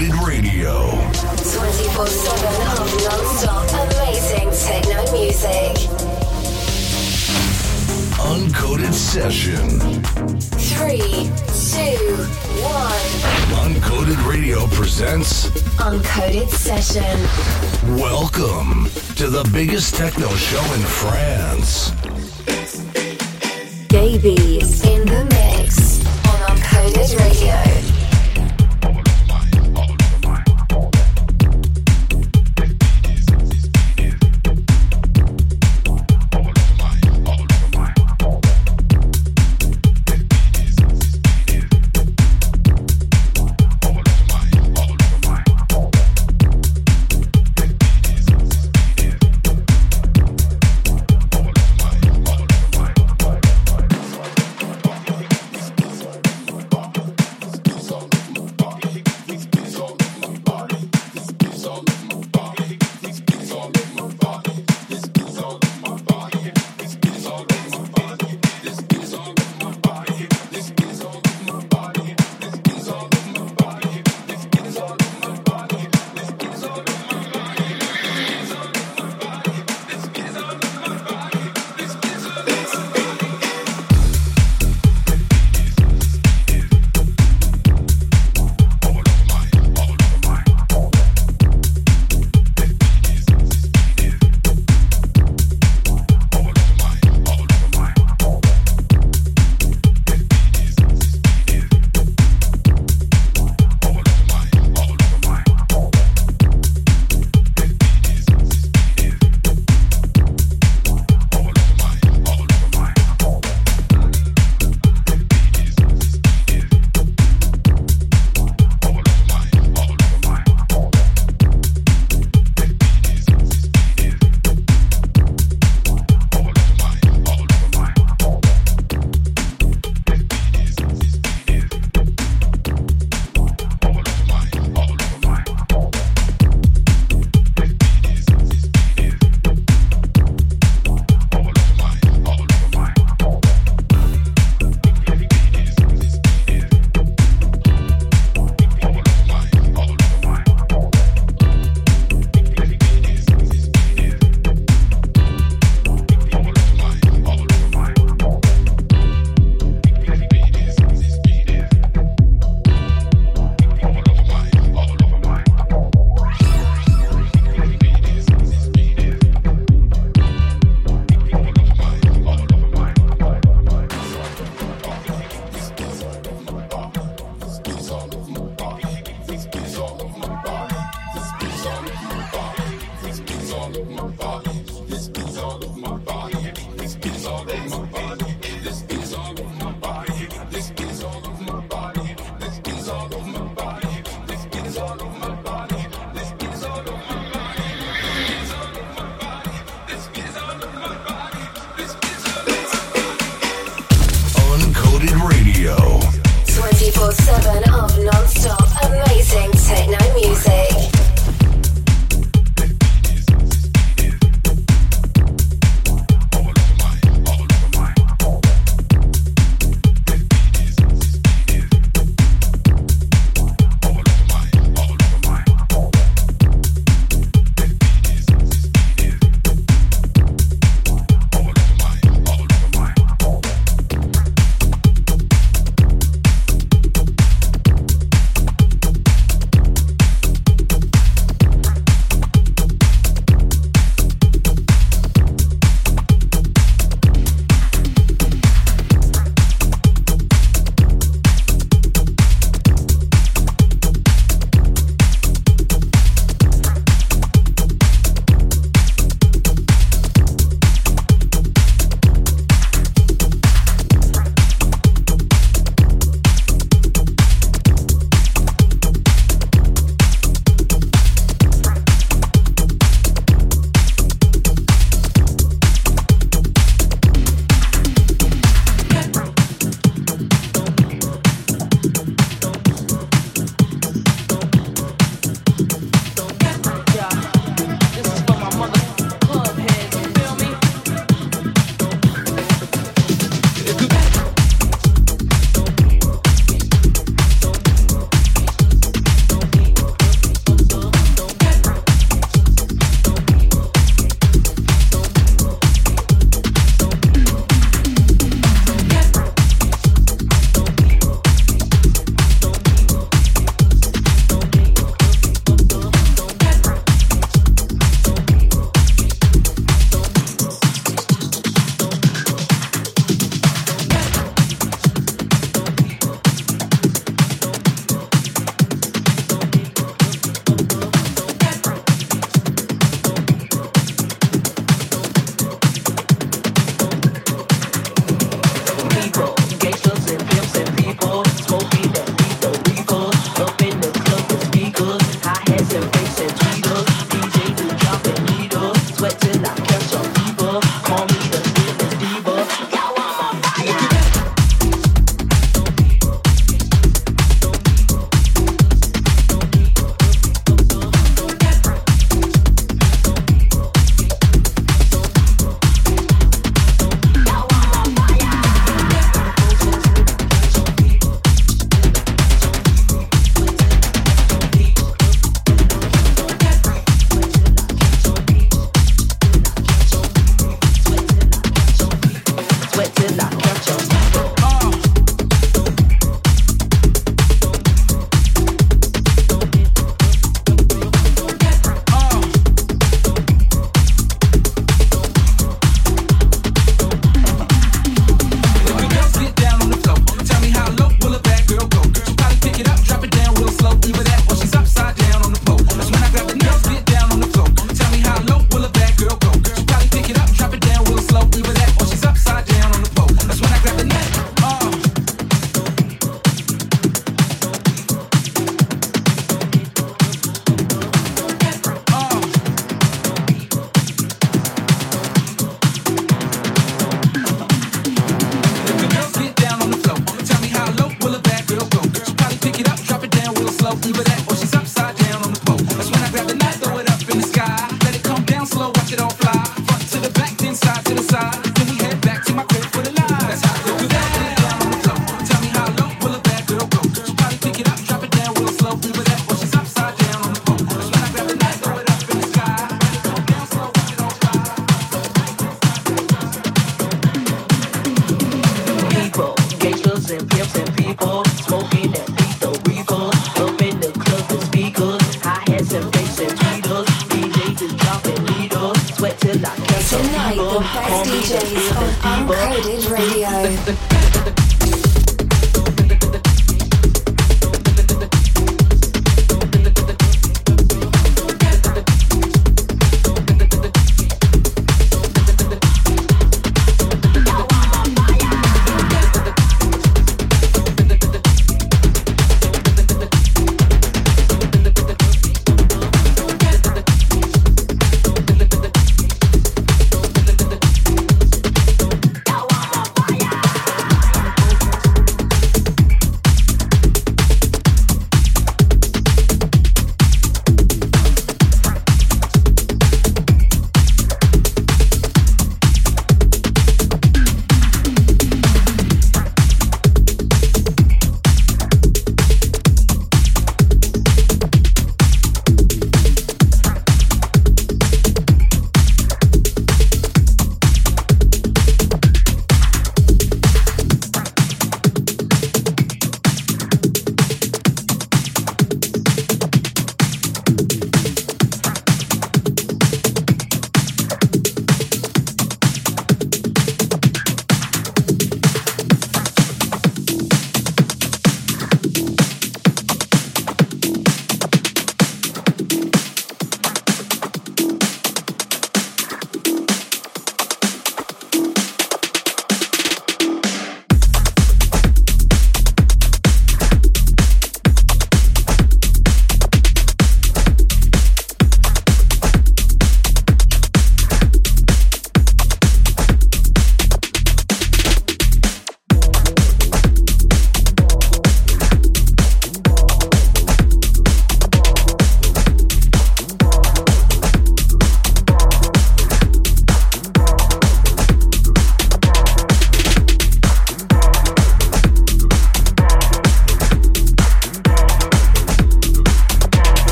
Uncoded Radio. 24 7 of non stop amazing techno music. Uncoded Session. 3, 2, 1. Uncoded Radio presents Uncoded Session. Welcome to the biggest techno show in France. Gaby's in the mix on Uncoded Radio.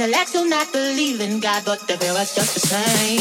intellects will not believe in God, but the fear is just the same.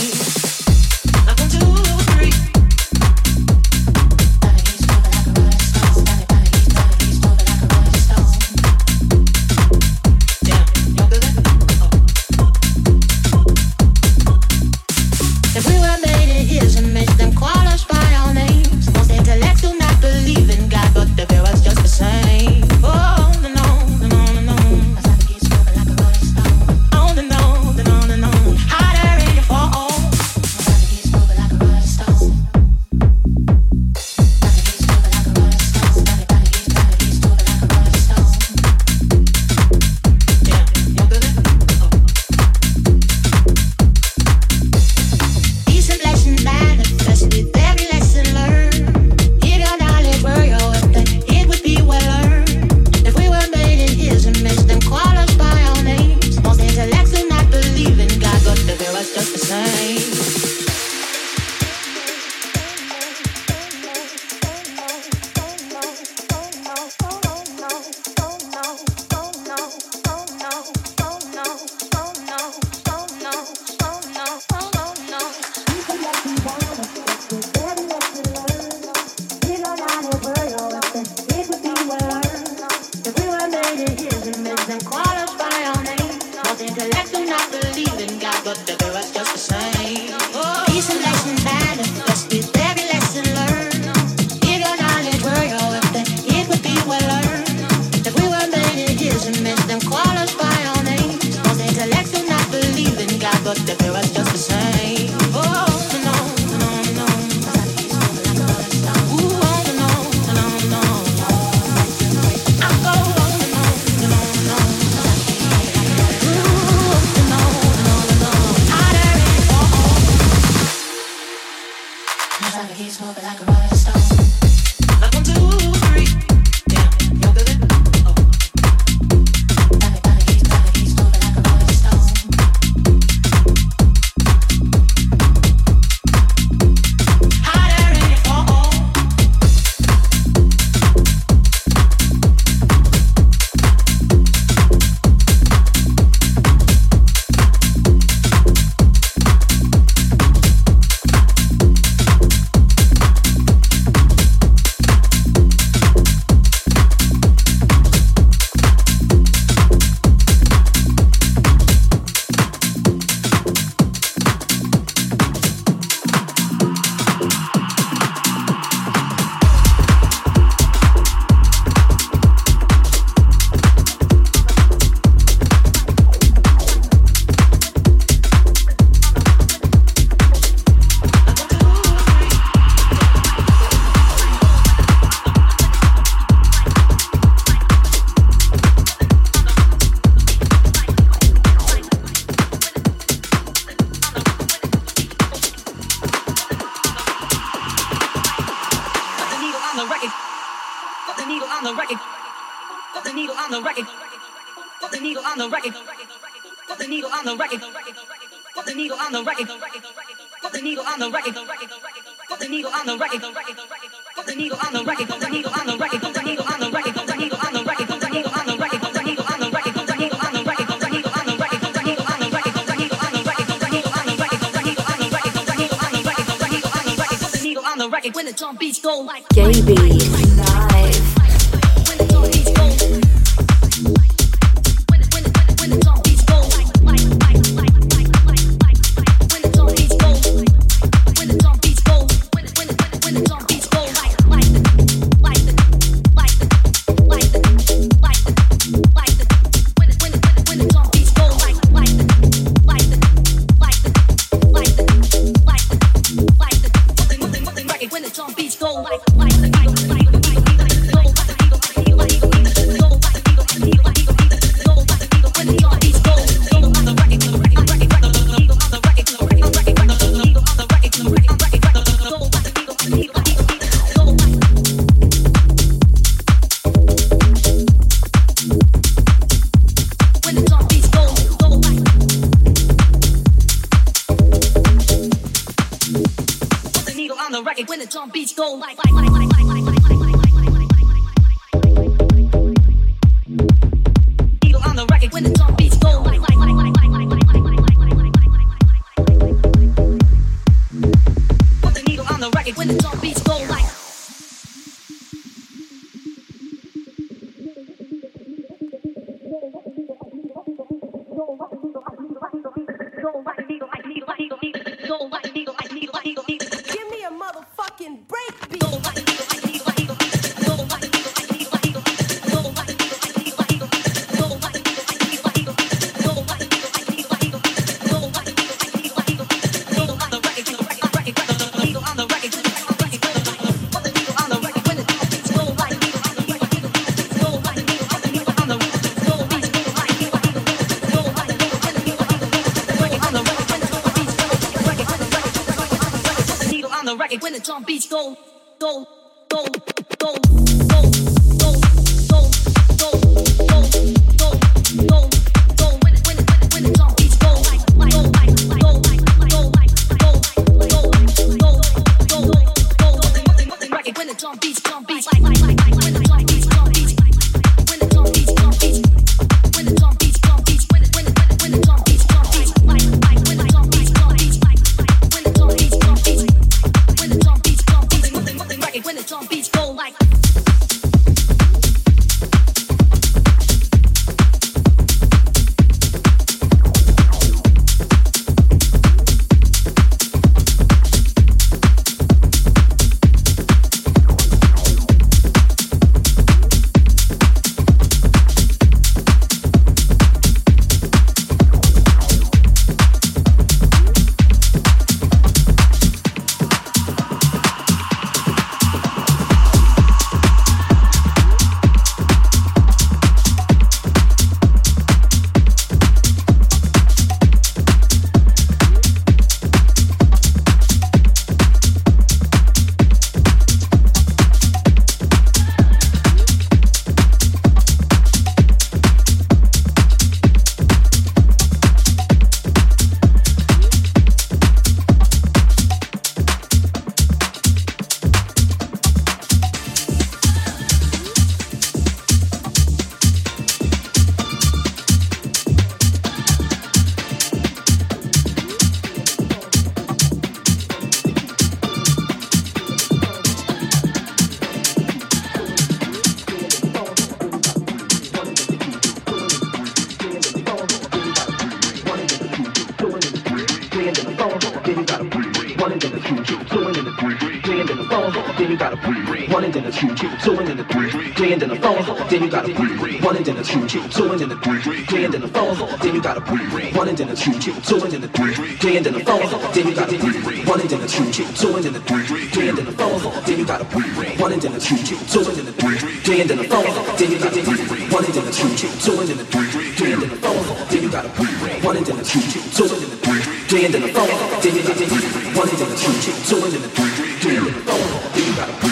two, and then the three, three and then the four, then you got a three, one and then the two, two and then the three, three and then the four, then you gotta. three, one and then the two, two and then the three, three and then the four, then you gotta. three, one and then the two, two and then the three, three and then the four, then you gotta. three, one and then the two, two and then the three, three and then the four, then you gotta. three, one and then the two, two and then the three, three and then the four, then you gotta. three.